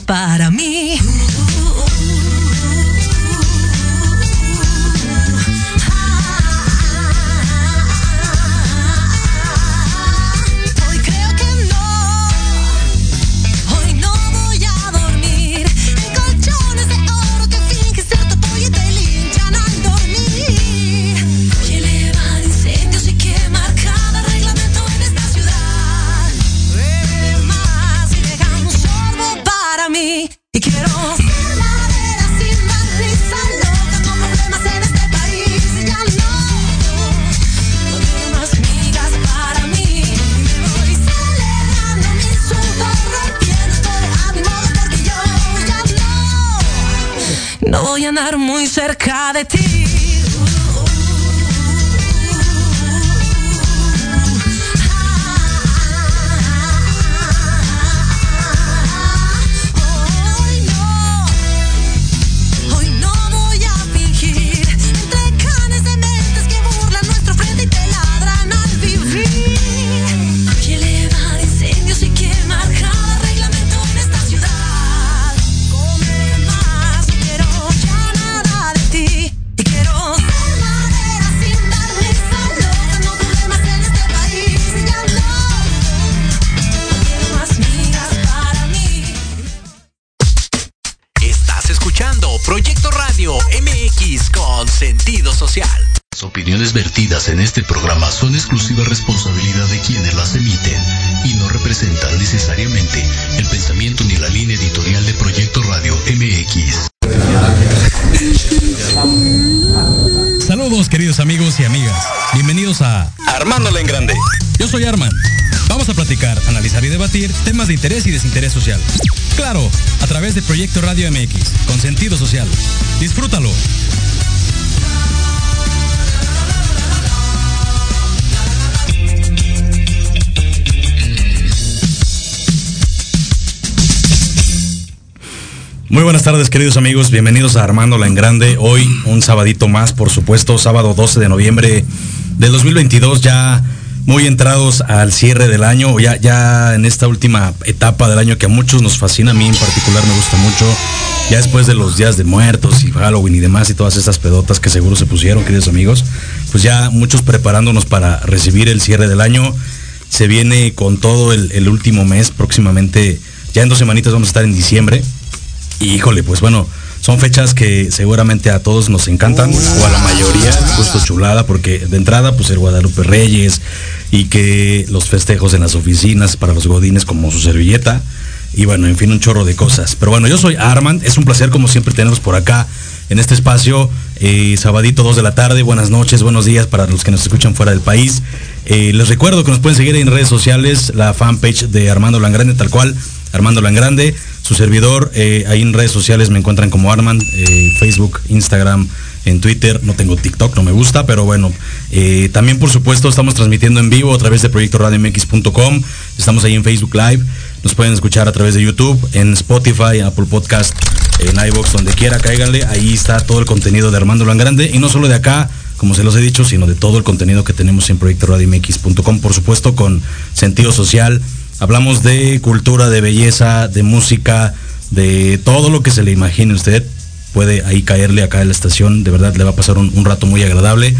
para mí. Responsabilidad de quienes las emiten y no representan necesariamente el pensamiento ni la línea editorial de Proyecto Radio MX. Saludos queridos amigos y amigas. Bienvenidos a Armándola en grande. Yo soy Arman. Vamos a platicar, analizar y debatir temas de interés y desinterés social. Claro, a través de Proyecto Radio MX, con sentido social. Disfrútalo. Muy buenas tardes queridos amigos, bienvenidos a Armándola en Grande. Hoy un sabadito más, por supuesto, sábado 12 de noviembre del 2022, ya muy entrados al cierre del año, ya, ya en esta última etapa del año que a muchos nos fascina, a mí en particular me gusta mucho, ya después de los días de muertos y Halloween y demás y todas estas pedotas que seguro se pusieron, queridos amigos, pues ya muchos preparándonos para recibir el cierre del año. Se viene con todo el, el último mes, próximamente, ya en dos semanitas vamos a estar en diciembre. Y híjole, pues bueno, son fechas que seguramente a todos nos encantan, o a la mayoría, justo chulada, porque de entrada, pues el Guadalupe Reyes, y que los festejos en las oficinas para los godines como su servilleta, y bueno, en fin, un chorro de cosas. Pero bueno, yo soy Arman, es un placer como siempre tenerlos por acá en este espacio, eh, sabadito 2 de la tarde, buenas noches, buenos días para los que nos escuchan fuera del país. Eh, les recuerdo que nos pueden seguir en redes sociales, la fanpage de Armando Langrande, tal cual, Armando Langrande, su servidor, eh, ahí en redes sociales me encuentran como Arman, eh, Facebook, Instagram, en Twitter, no tengo TikTok, no me gusta, pero bueno, eh, también por supuesto estamos transmitiendo en vivo a través de Proyecto RadioMX.com, estamos ahí en Facebook Live, nos pueden escuchar a través de YouTube, en Spotify, Apple Podcast, en iVoox, donde quiera, cáiganle, ahí está todo el contenido de Armando Langrande, y no solo de acá, como se los he dicho, sino de todo el contenido que tenemos en Proyecto RadioMX.com, por supuesto con sentido social, Hablamos de cultura, de belleza, de música, de todo lo que se le imagine usted. Puede ahí caerle acá en la estación, de verdad le va a pasar un, rato muy agradable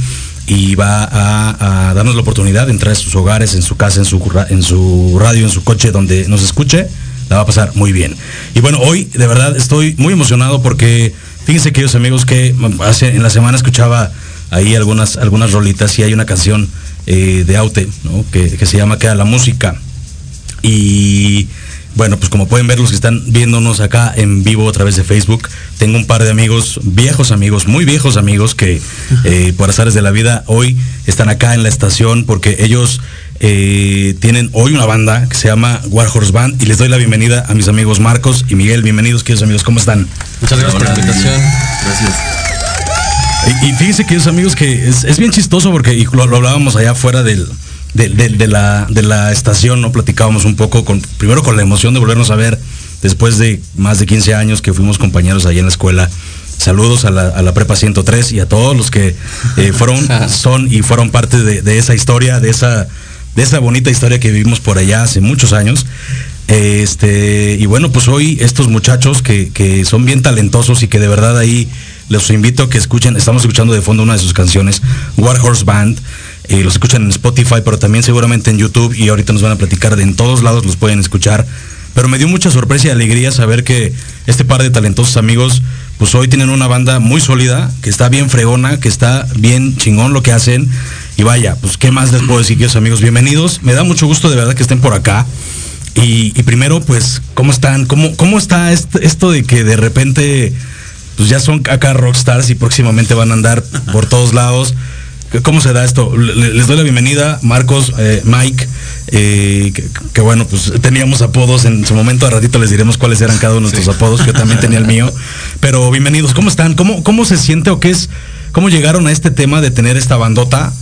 y va a, a, darnos la oportunidad de entrar a sus hogares, en su casa, en su, en su radio, en su coche, donde nos escuche, la va a pasar muy bien. Y bueno, hoy de verdad estoy muy emocionado porque fíjense queridos amigos que hace, en la semana escuchaba ahí algunas, algunas rolitas y hay una canción eh, de Aute, ¿no? que, que se llama Queda la música y bueno, pues como pueden ver los que están viéndonos acá en vivo a través de Facebook, tengo un par de amigos, viejos amigos, muy viejos amigos que eh, por azares de la vida hoy están acá en la estación porque ellos eh, tienen hoy una banda que se llama Warhorse Band y les doy la bienvenida a mis amigos Marcos y Miguel. Bienvenidos, queridos amigos, ¿cómo están? Muchas gracias por la invitación. Gracias. Y, y fíjense, queridos amigos, que es, es bien chistoso porque y lo, lo hablábamos allá fuera del, de, de, de, la, de la estación, ¿no? Platicábamos un poco, con, primero con la emoción de volvernos a ver después de más de 15 años que fuimos compañeros allá en la escuela. Saludos a la, a la Prepa 103 y a todos los que eh, fueron, son y fueron parte de, de, esa historia, de esa, de esa bonita historia que vivimos por allá hace muchos años. Este, y bueno, pues hoy estos muchachos que, que son bien talentosos y que de verdad ahí los invito a que escuchen, estamos escuchando de fondo una de sus canciones, War Horse Band. Eh, los escuchan en Spotify, pero también seguramente en YouTube y ahorita nos van a platicar de en todos lados los pueden escuchar. Pero me dio mucha sorpresa y alegría saber que este par de talentosos amigos, pues hoy tienen una banda muy sólida, que está bien fregona, que está bien chingón lo que hacen. Y vaya, pues qué más les puedo decir, queridos amigos, bienvenidos. Me da mucho gusto de verdad que estén por acá. Y, y primero, pues, ¿cómo están? ¿Cómo, cómo está est- esto de que de repente, pues ya son acá rockstars y próximamente van a andar por todos lados? ¿Cómo se da esto? Le- Les doy la bienvenida, Marcos, eh, Mike, eh, que, que bueno, pues teníamos apodos en su momento, a ratito les diremos cuáles eran cada uno de nuestros apodos, yo también tenía el mío. Pero bienvenidos, ¿cómo están? ¿Cómo, cómo se siente o qué es? ¿Cómo llegaron a este tema de tener esta bandota?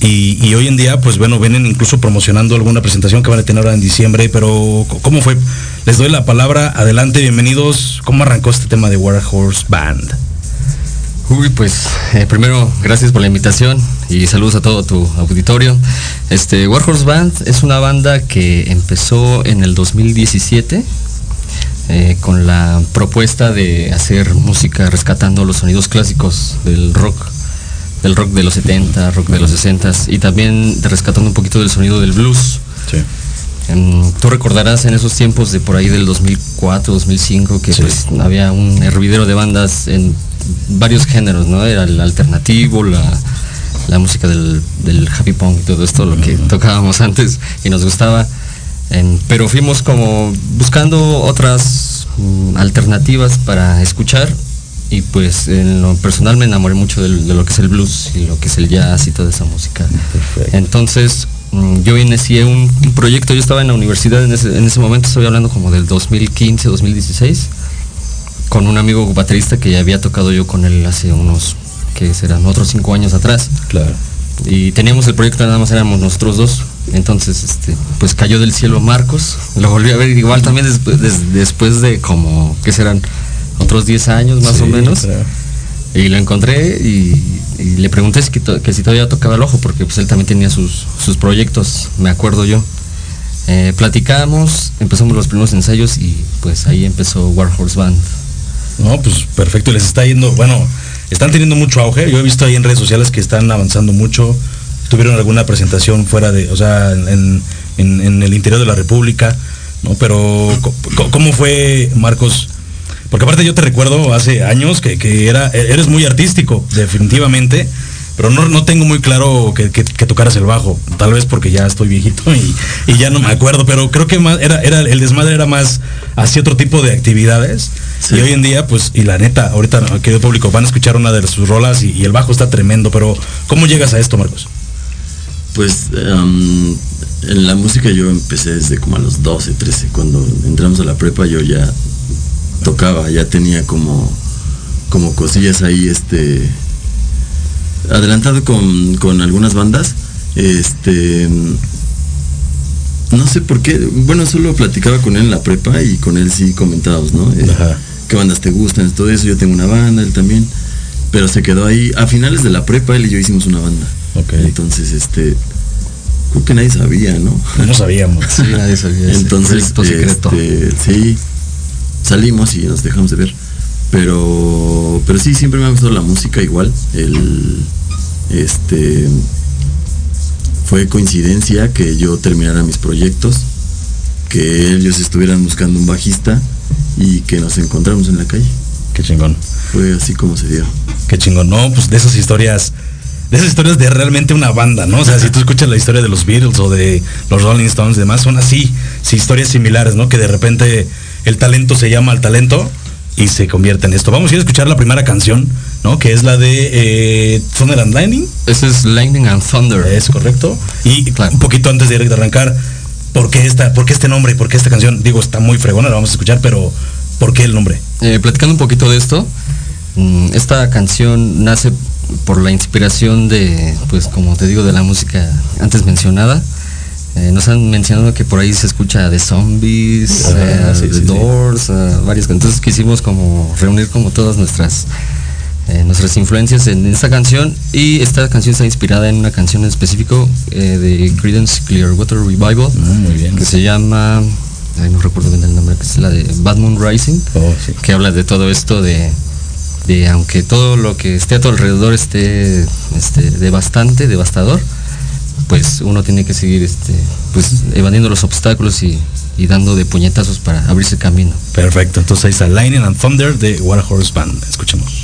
Y, y hoy en día, pues bueno, vienen incluso promocionando alguna presentación que van a tener ahora en diciembre, pero ¿cómo fue? Les doy la palabra, adelante, bienvenidos. ¿Cómo arrancó este tema de War Horse Band? Uy, pues eh, primero gracias por la invitación y saludos a todo tu auditorio. Este Warhorse Band es una banda que empezó en el 2017 eh, con la propuesta de hacer música rescatando los sonidos clásicos del rock, del rock de los 70, rock de los 60 y también rescatando un poquito del sonido del blues. Sí. Tú recordarás en esos tiempos de por ahí del 2004, 2005 que Sí. pues había un hervidero de bandas en varios géneros, ¿no? Era el alternativo, la, la música del, del happy punk y todo esto, lo que tocábamos antes y nos gustaba. Em, pero fuimos como buscando otras mm, alternativas para escuchar y pues en lo personal me enamoré mucho de, lo que es el blues y lo que es el jazz y toda esa música. Perfecto. Entonces mm, yo inicié un, un proyecto, yo estaba en la universidad en ese, en ese momento, estoy hablando como del 2015, 2016, con un amigo baterista que ya había tocado yo con él hace unos, que serán otros cinco años atrás. Claro. y teníamos el proyecto nada más éramos nosotros dos. Entonces este pues cayó del cielo Marcos. Lo volví a ver igual también después, des- después de como que serán otros 10 años más o menos. claro. y lo encontré y, y le pregunté si, que, si todavía tocaba el ojo porque pues él también tenía sus, sus proyectos me acuerdo yo. Eh, platicamos empezamos los primeros ensayos y pues ahí empezó Warhorse Band No, pues perfecto, les está yendo, bueno, están teniendo mucho auge. Yo he visto ahí en redes sociales que están avanzando mucho. Tuvieron alguna presentación fuera de, o sea, en, en- el interior de la República, ¿no? Pero, ¿cómo fue, Marcos? Porque aparte yo te recuerdo hace años que, que era, eres muy artístico, definitivamente, pero no, no tengo muy claro que, que- que tocaras el bajo, tal vez porque ya estoy viejito y, y ya no me acuerdo, pero creo que más, era, era, el desmadre era más hacia otro tipo de actividades. Sí. Y hoy en día, pues, y la neta, ahorita, querido público, van a escuchar una de sus rolas y, y el bajo está tremendo, pero ¿cómo llegas a esto, Marcos? Pues em, en la música yo empecé desde como a los 12, 13. Cuando entramos a la prepa yo ya tocaba, ya tenía como, como cosillas ahí, este, adelantado con, con algunas bandas. Este, no sé por qué, bueno, solo platicaba con él en la prepa y con él sí comentábamos, ¿no? Ajá. ¿Qué bandas te gustan? Todo eso, yo tengo una banda, él también. Pero se quedó ahí. A finales de la prepa, él y yo hicimos una banda. Ok. Entonces, este, creo que nadie sabía, ¿no? No sabíamos. sí nadie sabía Entonces, proyecto secreto este, sí, salimos y nos dejamos de ver. Pero, pero sí, siempre me ha gustado la música igual. El, este, fue coincidencia que yo terminara mis proyectos, que ellos estuvieran buscando un bajista y que nos encontramos en la calle. Qué chingón. Fue así como se dio. Qué chingón, no, pues de esas historias, de esas historias de realmente una banda, ¿no? O sea, si tú escuchas la historia de los Beatles o de los Rolling Stones y demás, son así, sí, historias similares, ¿no? Que de repente el talento se llama al talento y se convierte en esto. Vamos a ir a escuchar la primera canción, ¿no? Que es la de eh, Thunder and Lightning, ese es Lightning and Thunder es correcto. Y Claro. un poquito antes de, de arrancar, ¿por qué, esta, ¿por qué este nombre y por qué esta canción? Digo, está muy fregona, la vamos a escuchar, pero ¿por qué el nombre? Eh, platicando un poquito de esto, mm, esta canción nace por la inspiración de, pues como te digo, de la música antes mencionada. Eh, nos han mencionado que por ahí se escucha de zombies, Ajá, eh, sí, de sí, sí. Doors, eh, varias. Entonces quisimos como reunir como todas nuestras eh, nuestras influencias en esta canción y esta canción está inspirada en una canción en específico eh, de Creedence Clearwater Revival Ah, muy bien. que se llama ay, no recuerdo bien el nombre, que es la de Bad Moon Rising, Oh, sí. que habla de todo esto de, de aunque todo lo que esté a tu alrededor esté este, devastante, devastador, pues uno tiene que seguir este, pues, evadiendo los obstáculos y, y dando de puñetazos para abrirse camino. Perfecto, entonces ahí está Lightning and Thunder de War Horse Band. Escuchemos.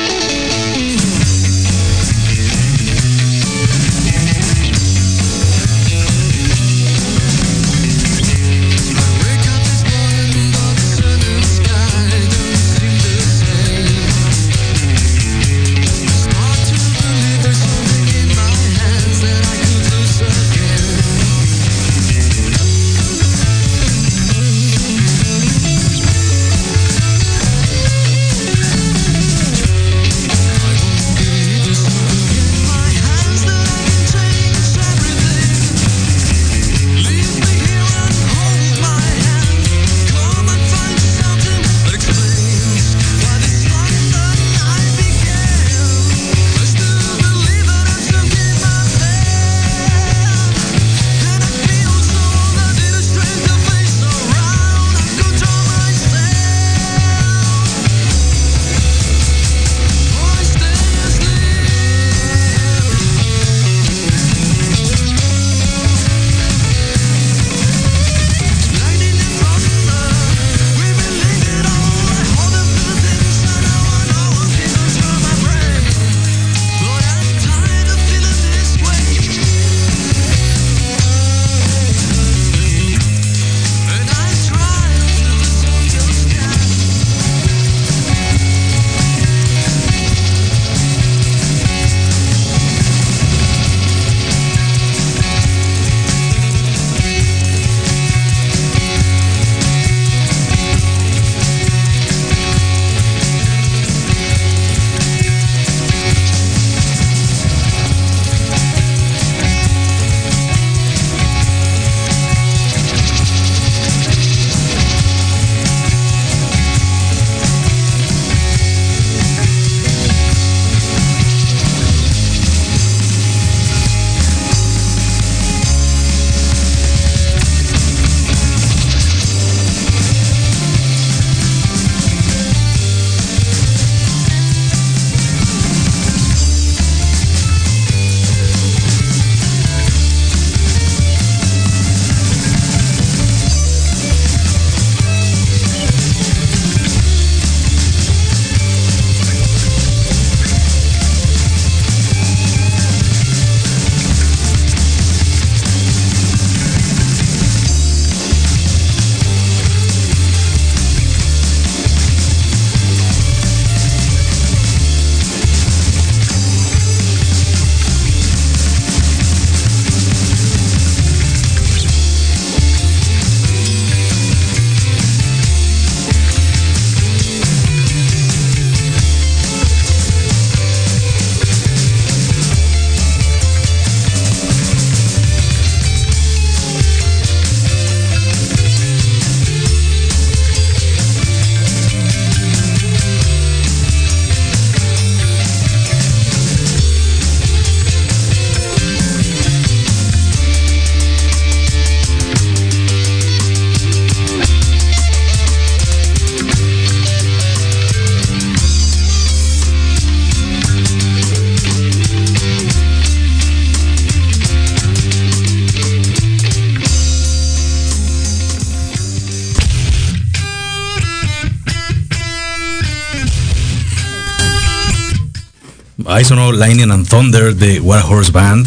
Sonó Lightning and Thunder de War Horse Band.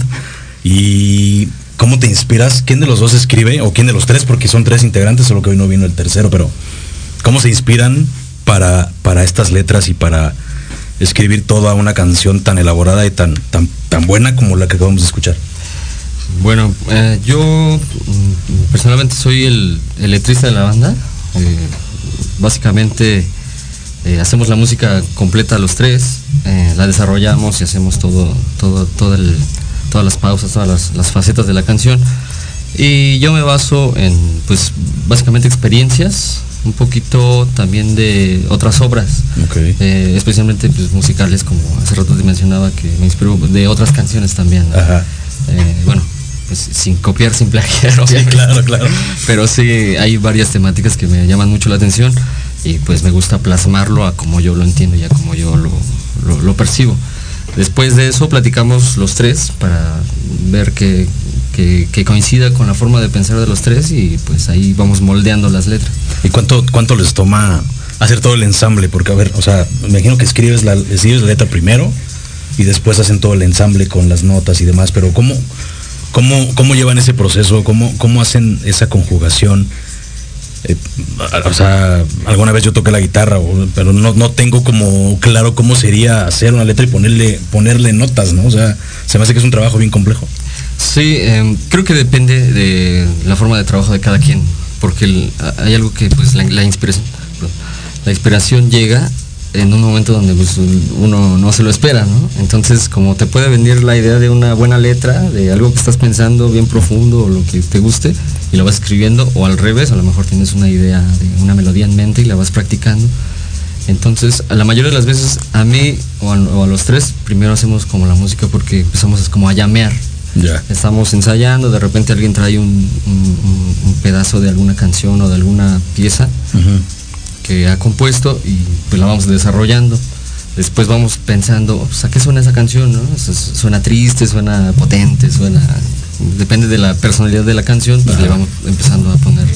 ¿Y cómo te inspiras? ¿Quién de los dos escribe? ¿O quién de los tres? Porque son tres integrantes, solo que hoy no vino el tercero, pero ¿cómo se inspiran para, para estas letras y para escribir toda una canción tan elaborada y tan, tan, tan buena como la que acabamos de escuchar? Bueno, eh, yo mm, personalmente soy el, letrista de la banda. Eh, básicamente Eh, hacemos la música completa los tres, eh, la desarrollamos y hacemos todo, todo, todo el- todas las pausas, todas las, las facetas de la canción. Y yo me baso en, pues, básicamente experiencias, un poquito también de otras obras, eh, especialmente pues, musicales, como hace rato te mencionaba que me inspiró de otras canciones también. ¿no? Ajá. Bueno, pues sin copiar, sin plagiar, Sí, claro, claro. Pero sí, hay varias temáticas que me llaman mucho la atención y pues me gusta plasmarlo a como yo lo entiendo y a como yo lo, percibo. Después de eso platicamos los tres para ver que, que- coincida con la forma de pensar de los tres y pues ahí vamos moldeando las letras. ¿Y cuánto, cuánto les toma hacer todo el ensamble? Porque, a ver, o sea, me imagino que escribes la, escribes letra primero y después hacen todo el ensamble con las notas y demás, pero ¿cómo, cómo, cómo llevan ese proceso? ¿Cómo, cómo hacen esa conjugación? Eh, o sea, alguna vez yo toqué la guitarra, pero no, no tengo como claro cómo sería hacer una letra y ponerle, ponerle notas, ¿no? O sea, se me hace que es un trabajo bien complejo. Sí, em, creo que depende de la forma de trabajo de cada quien, porque hay algo que pues la, la inspiración, la inspiración llega en un momento donde pues, un- uno no se lo espera, ¿no? Entonces, como te puede venir la idea de una buena letra, de algo que estás pensando bien profundo o lo que te guste, y lo vas escribiendo, o al revés, a lo mejor tienes una idea de una melodía en mente y la vas practicando. Entonces, a la mayoría de las veces, a mí o a, o a los tres, primero hacemos como la música porque empezamos como a llamear. Ya. Estamos ensayando, de repente alguien trae un, un- un- un pedazo de alguna canción o de alguna pieza que ha compuesto y pues la vamos desarrollando. Después vamos pensando, pues, ¿a qué suena esa canción? No? Suena triste, suena potente, suena... Depende de la personalidad de la canción, pues le vamos empezando a poner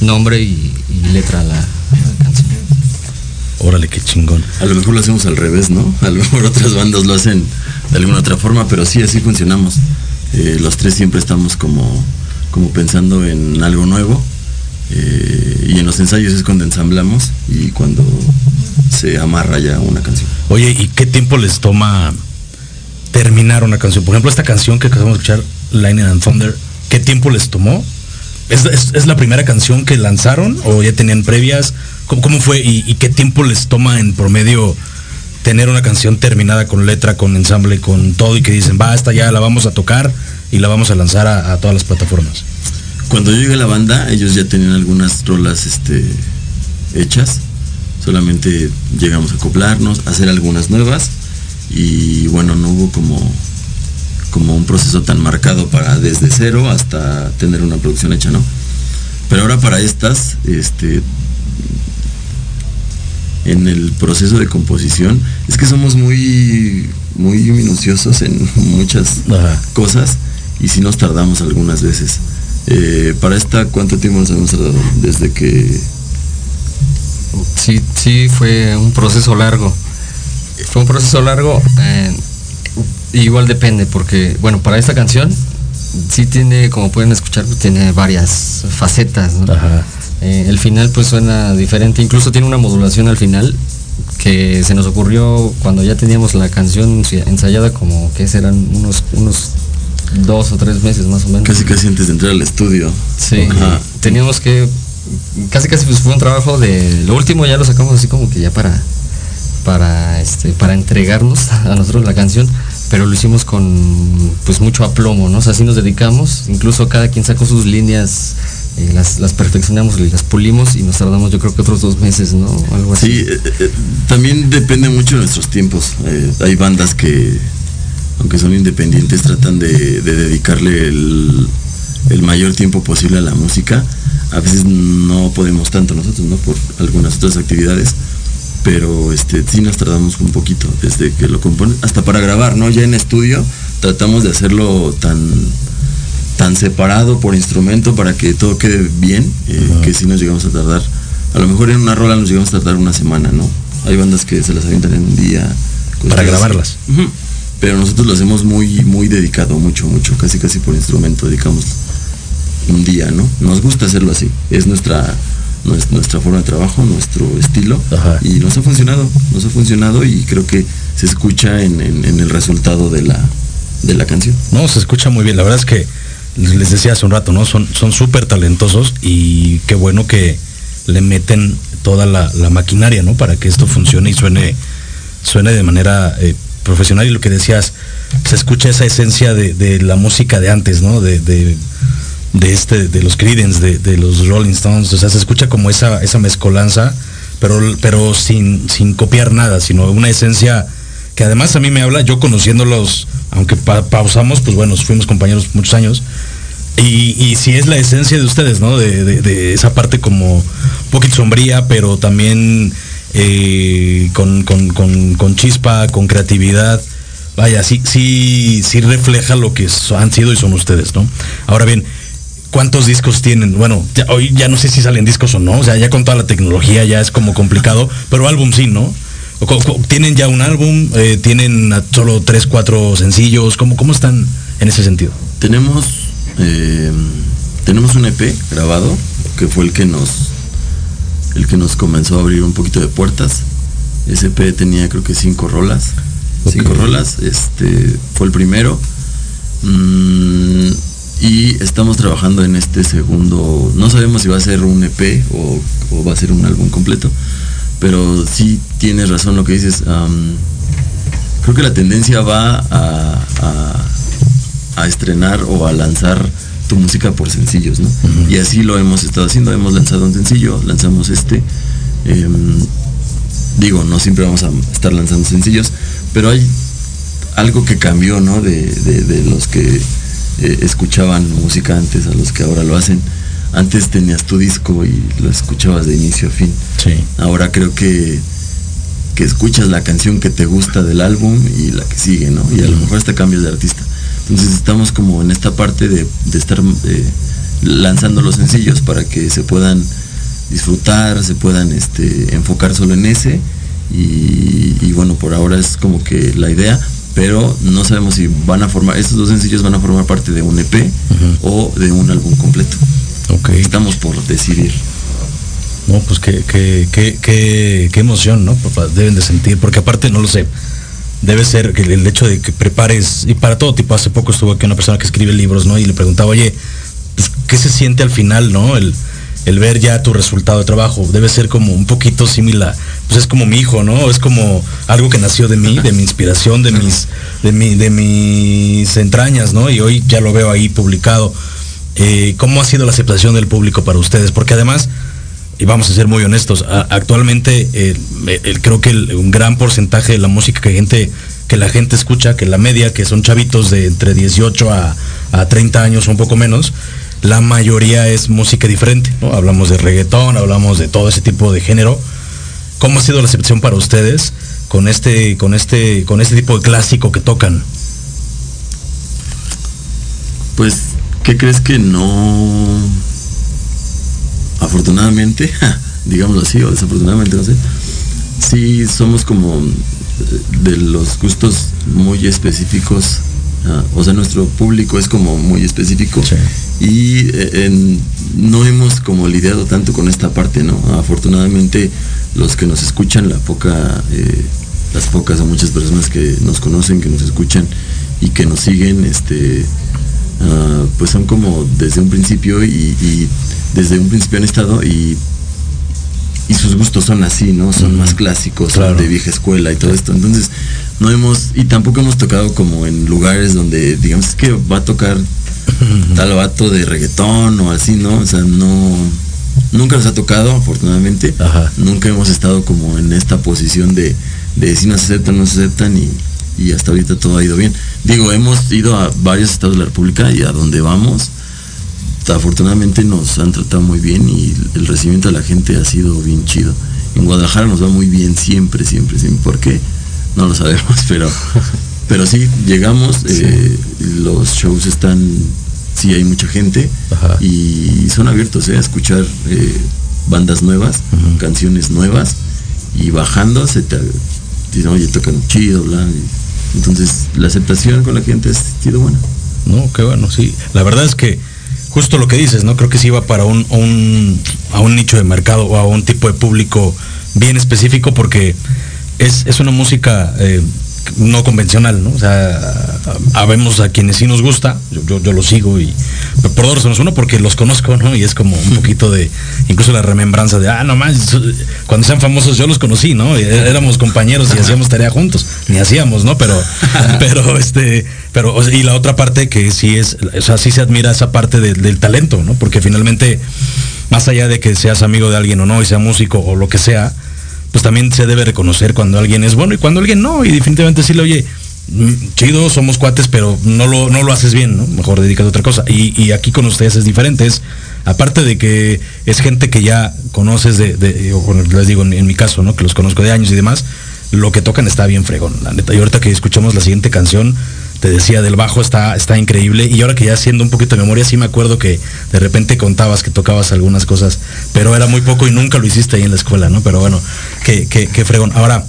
nombre y, y letra a la, a la canción. Órale, qué chingón. A lo mejor lo hacemos al revés, ¿no? A lo mejor otras bandas lo hacen de alguna otra forma, pero sí, así funcionamos. Eh, los tres siempre estamos como, como pensando en algo nuevo. Eh, y en los ensayos es cuando ensamblamos y cuando se amarra ya una canción. Oye, ¿y qué tiempo les toma terminar una canción? Por ejemplo, esta canción que acabamos de escuchar, Lightning and Thunder, ¿qué tiempo les tomó? ¿Es, la primera canción que lanzaron o ya tenían previas? ¿Cómo, cómo fue y, qué tiempo les toma en promedio tener una canción terminada con letra, con ensamble, con todo y que dicen, va, esta ya la vamos a tocar y la vamos a lanzar a todas las plataformas? Cuando yo llegué a la banda, ellos ya tenían algunas rolas este, hechas. Solamente llegamos a acoplarnos, a hacer algunas nuevas. Y bueno, no hubo como, como un proceso tan marcado para desde cero hasta tener una producción hecha, ¿no? Pero ahora para estas, este, en el proceso de composición, es que somos muy, muy minuciosos en muchas Ajá. cosas y si nos tardamos algunas veces. Eh, para esta, ¿cuánto tiempo nos hemos tardado? Desde que... Sí, sí, fue un proceso largo. Fue un proceso largo. eh, igual depende, porque, bueno, para esta canción, sí tiene, como pueden escuchar, pues, tiene varias facetas. ¿no? Ajá. Eh, el final pues suena diferente, incluso tiene una modulación al final que se nos ocurrió cuando ya teníamos la canción ensayada como que serán unos, unos dos o tres meses más o menos. Casi casi antes de entrar al estudio. Sí, Ajá. teníamos que, casi casi pues fue un trabajo de, lo último ya lo sacamos así como que ya para, para, este, para entregarnos a nosotros la canción, pero lo hicimos con pues mucho aplomo, ¿no? O sea, así nos dedicamos, incluso cada quien sacó sus líneas, eh, las, las perfeccionamos y las pulimos y nos tardamos yo creo que otros dos meses, ¿no? Algo así. Sí, eh, eh, también depende mucho de nuestros tiempos. Eh, hay bandas que, aunque son independientes, tratan de, de dedicarle el, el mayor tiempo posible a la música. A veces no podemos tanto nosotros, ¿no? Por algunas otras actividades. Pero este, sí nos tardamos un poquito desde que lo componen, hasta para grabar, ¿no? Ya en estudio tratamos de hacerlo tan, tan separado por instrumento para que todo quede bien, eh, que sí nos llegamos a tardar. A lo mejor en una rola nos llegamos a tardar una semana, ¿no? Hay bandas que se las avientan en un día. cosas Para grabarlas. Pero nosotros lo hacemos muy, muy dedicado, mucho, mucho, casi casi por instrumento, dedicamos un día, ¿no? Nos gusta hacerlo así. Es nuestra, nues- nuestra forma de trabajo, nuestro estilo. Ajá. Y nos ha funcionado, nos ha funcionado y creo que se escucha en, en- en el resultado de la, de la canción. No, se escucha muy bien. La verdad es que les decía hace un rato, ¿no? Son son súper talentosos y qué bueno que le meten toda la, la maquinaria, ¿no? Para que esto funcione y suene, suene de manera eh, profesional. Y lo que decías, se escucha esa esencia de, la música de antes, ¿no? De, de, este, de los Creedence, de, los Rolling Stones. O sea, se escucha como esa, esa mezcolanza, pero, pero sin, sin copiar nada, sino una esencia que además a mí me habla, yo conociéndolos, aunque pa- pausamos, pues bueno, fuimos compañeros muchos años. Y, sí es la esencia de ustedes, ¿no? De esa parte como un poquito sombría, pero también eh, con, con- con- chispa, con creatividad. Vaya, sí, sí, sí refleja lo que han sido y son ustedes, ¿no? Ahora bien, ¿cuántos discos tienen? Bueno, ya- hoy ya no sé si salen discos o no, o sea, ya con toda la tecnología ya es como complicado, pero álbum sí, ¿no? ¿Tienen ya un álbum? Eh, ¿Tienen solo tres, cuatro sencillos? ¿Cómo, ¿Cómo están en ese sentido? Tenemos eh, tenemos un EP grabado que fue el que nos el que nos comenzó a abrir un poquito de puertas. Ese EP tenía creo que cinco rolas. Cinco rolas. Este fue el primero. Mm, y estamos trabajando en este segundo. No sabemos si va a ser un EP o, o va a ser un álbum completo. Pero sí tienes razón lo que dices. creo que la tendencia va a, a- a estrenar o a lanzar tu música por sencillos, ¿no? Y así lo hemos estado haciendo, hemos lanzado un sencillo, lanzamos este. em, digo, no siempre vamos a estar lanzando sencillos, pero hay algo que cambió, ¿no? De, de- de los que eh, escuchaban música antes a los que ahora lo hacen. Antes tenías tu disco y lo escuchabas de inicio a fin. Sí. Ahora creo que, que escuchas la canción que te gusta del álbum y la que sigue, ¿no? Y a lo mejor hasta cambias de artista. Entonces estamos como en esta parte de, de estar eh, lanzando los sencillos para que se puedan disfrutar, se puedan este, enfocar solo en ese. Y, y bueno, por ahora es como que la idea, pero no sabemos si van a formar, estos dos sencillos van a formar parte de un EP o de un álbum completo. Ok. Estamos por decidir. No, pues qué, qué, qué, qué, qué emoción, ¿no? Papá, deben de sentir, porque aparte no lo sé. Debe ser que el hecho de que prepares, y para todo tipo, hace poco estuvo aquí una persona que escribe libros, ¿no? Y le preguntaba, oye, pues, ¿qué se siente al final, no? El, el ver ya tu resultado de trabajo. Debe ser como un poquito similar. Pues es como mi hijo, ¿no? Es como algo que nació de mí, de mi inspiración, de mis, de mi, de mis entrañas, ¿no? Y hoy ya lo veo ahí publicado. Eh, ¿Cómo ha sido la aceptación del público para ustedes? Porque además, y vamos a ser muy honestos, actualmente creo que un gran porcentaje de la música que gente que la gente escucha, que la media, que son chavitos de entre 18 a, a 30 años o un poco menos, la mayoría es música diferente, ¿no? Hablamos de reggaetón, hablamos de todo ese tipo de género. ¿Cómo ha sido la aceptación para ustedes con este, con este, con este tipo de clásico que tocan? Pues, ¿qué crees que no? Afortunadamente, digámoslo así, o desafortunadamente, no sé. Sí, somos como eh, de los gustos muy específicos. o sea, nuestro público es como muy específico. Sí. Y eh, en- no hemos como lidiado tanto con esta parte, ¿no? Afortunadamente, los que nos escuchan, la poca, eh, las pocas o muchas personas que nos conocen, que nos escuchan y que nos siguen, este, ah, pues son como desde un principio y, y desde un principio han estado y, y sus gustos son así, ¿no? Son más clásicos, son de vieja escuela y todo esto. Entonces, no hemos, y tampoco hemos tocado como en lugares donde, digamos, es que va a tocar tal vato de reggaetón o así, ¿no? O sea, no, nunca nos ha tocado, afortunadamente. Ajá. Nunca hemos estado como en esta posición de, de si nos aceptan, no nos aceptan y, y hasta ahorita todo ha ido bien. Digo, hemos ido a varios estados de la República y a donde vamos, afortunadamente nos han tratado muy bien y el recibimiento de la gente ha sido bien chido. En Guadalajara nos va muy bien siempre, siempre, siempre. ¿Por qué? No lo sabemos, pero, pero sí, llegamos, eh, los shows están, sí hay mucha gente Ajá. y son abiertos eh, a escuchar eh, bandas nuevas, canciones nuevas y bajando se te dicen, oye, tocan chido, bla. y- entonces la aceptación con la gente ha sido buena. No, qué bueno, sí. La verdad es que justo lo que dices, ¿no? Creo que sí va para un, a un nicho de mercado o a un tipo de público bien específico porque es, es una música eh, no convencional, ¿no? O sea, habemos a quienes sí nos gusta, yo, yo, yo lo sigo y por dos razones. Uno, porque los conozco, ¿no? Y es como un poquito de, incluso la remembranza de, ah, no más, cuando sean famosos yo los conocí, ¿no? Y éramos compañeros y hacíamos tarea juntos, ni hacíamos, ¿no? Pero, pero este, pero, y la otra parte que sí es, o sea, sí se admira esa parte de- del talento, ¿no? Porque finalmente, más allá de que seas amigo de alguien o no, y sea músico o lo que sea, pues también se debe reconocer cuando alguien es bueno y cuando alguien no. Y definitivamente decirle, oye, mm, chido, somos cuates, pero no lo, no lo haces bien, ¿no? Mejor dedícate a otra cosa. Y, y aquí con ustedes es diferente. Es, aparte de que es gente que ya conoces de, de- o les digo en, en mi caso, ¿no? Que los conozco de años y demás, lo que tocan está bien fregón, la neta. Y ahorita que escuchamos la siguiente canción, te decía, del bajo está, está increíble. Y ahora que ya haciendo un poquito de memoria, sí me acuerdo que de repente contabas que tocabas algunas cosas, pero era muy poco y nunca lo hiciste ahí en la escuela, ¿no? Pero bueno, qué, qué, qué fregón. Ahora,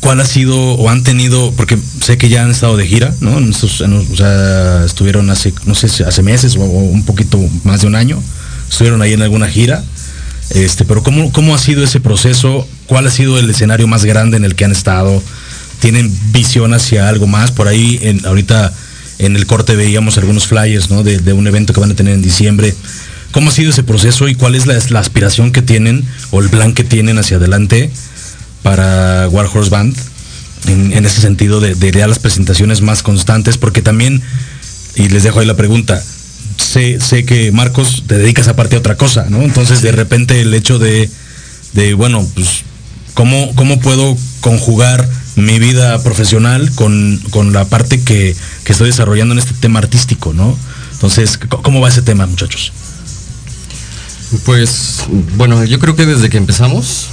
¿cuál ha sido o han tenido, porque sé que ya han estado de gira, ¿no? O sea, estuvieron hace, no sé, hace meses o, o un poquito más de un año, estuvieron ahí en alguna gira. Este, pero ¿cómo, ¿cómo ha sido ese proceso? ¿Cuál ha sido el escenario más grande en el que han estado? ¿Tienen visión hacia algo más? Por ahí, en, ahorita en el corte veíamos algunos flyers, ¿no? De, de un evento que van a tener en diciembre. ¿Cómo ha sido ese proceso y cuál es la, la aspiración que tienen o el plan que tienen hacia adelante para Warhorse Band? En, en ese sentido de, de ya las presentaciones más constantes, porque también, y les dejo ahí la pregunta, sé, sé que Marcos te dedicas aparte a otra cosa, ¿no? Entonces de repente el hecho de, de bueno, pues, ¿cómo, ¿cómo puedo conjugar mi vida profesional con, con la parte que, que estoy desarrollando en este tema artístico, ¿no? Entonces, ¿cómo va ese tema, muchachos? Pues bueno, yo creo que desde que empezamos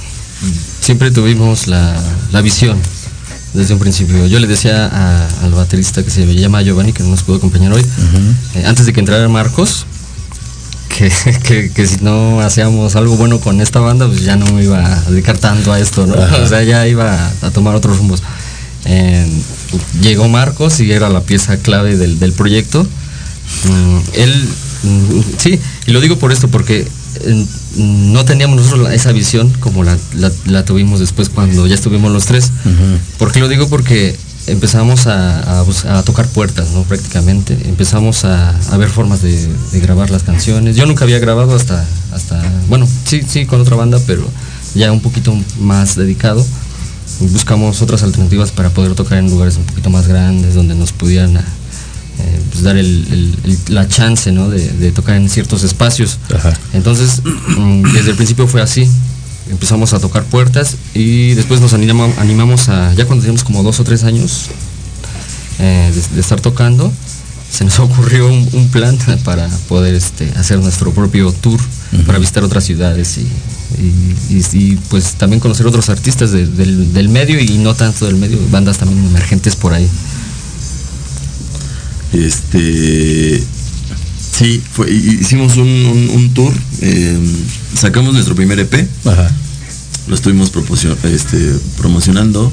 siempre tuvimos la, la visión desde un principio. Yo le decía a- al baterista que se llama Giovanni, que no nos pudo acompañar hoy, eh, antes de que entrara Marcos, que, que- que si no hacíamos algo bueno con esta banda, pues ya no me iba a dedicar tanto a esto, ¿no? Ajá. O sea, ya iba a, tomar otros rumbos. Eh, llegó Marcos y era la pieza clave del, del proyecto. Mm, él, mm, sí, y lo digo por esto, porque eh, no teníamos nosotros esa visión como la, la- la tuvimos después cuando ya estuvimos los tres. ¿Por qué lo digo? Porque empezamos a, a tocar puertas, ¿no? Prácticamente. Empezamos a, a ver formas de, de grabar las canciones. Yo nunca había grabado hasta, hasta, bueno, sí, sí, con otra banda, pero ya un poquito más dedicado. Buscamos otras alternativas para poder tocar en lugares un poquito más grandes, donde nos pudieran eh, pues, dar el- el- el- la chance, ¿no? De, de tocar en ciertos espacios. Ajá. Entonces, mm, desde el principio fue así. Empezamos a tocar puertas y después nos animamos, animamos a, ya cuando teníamos como dos o tres años eh, de, de estar tocando, se nos ocurrió un, un plan para poder este, hacer nuestro propio tour, para visitar otras ciudades y, y- y- y, pues también conocer otros artistas de- del, del medio y no tanto del medio, bandas también emergentes por ahí. Este. Sí, fue, hicimos un, un- un tour. eh, sacamos nuestro primer EP. Ajá. Lo estuvimos este, promocionando.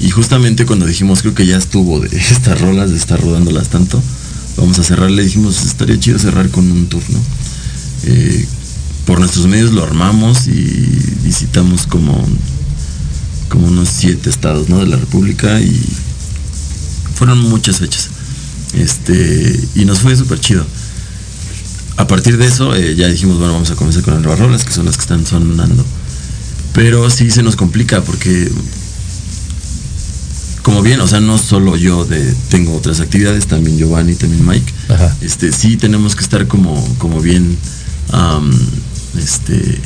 Y justamente cuando dijimos, creo que ya estuvo de estas rolas, de estar rodándolas tanto, vamos a cerrar, le dijimos, estaría chido cerrar con un tour, ¿no? Eh, por nuestros medios lo armamos y visitamos como, como unos siete estados, ¿no? De la República y fueron muchas fechas. Este, y nos fue súper chido. A partir de eso, eh, ya dijimos, bueno, vamos a comenzar con las rolas, que son las que están sonando. Pero sí se nos complica porque, como bien, o sea, no solo yo de, tengo otras actividades, también Giovanni, también Mike. Ajá. Este, sí tenemos que estar como, como bien, este,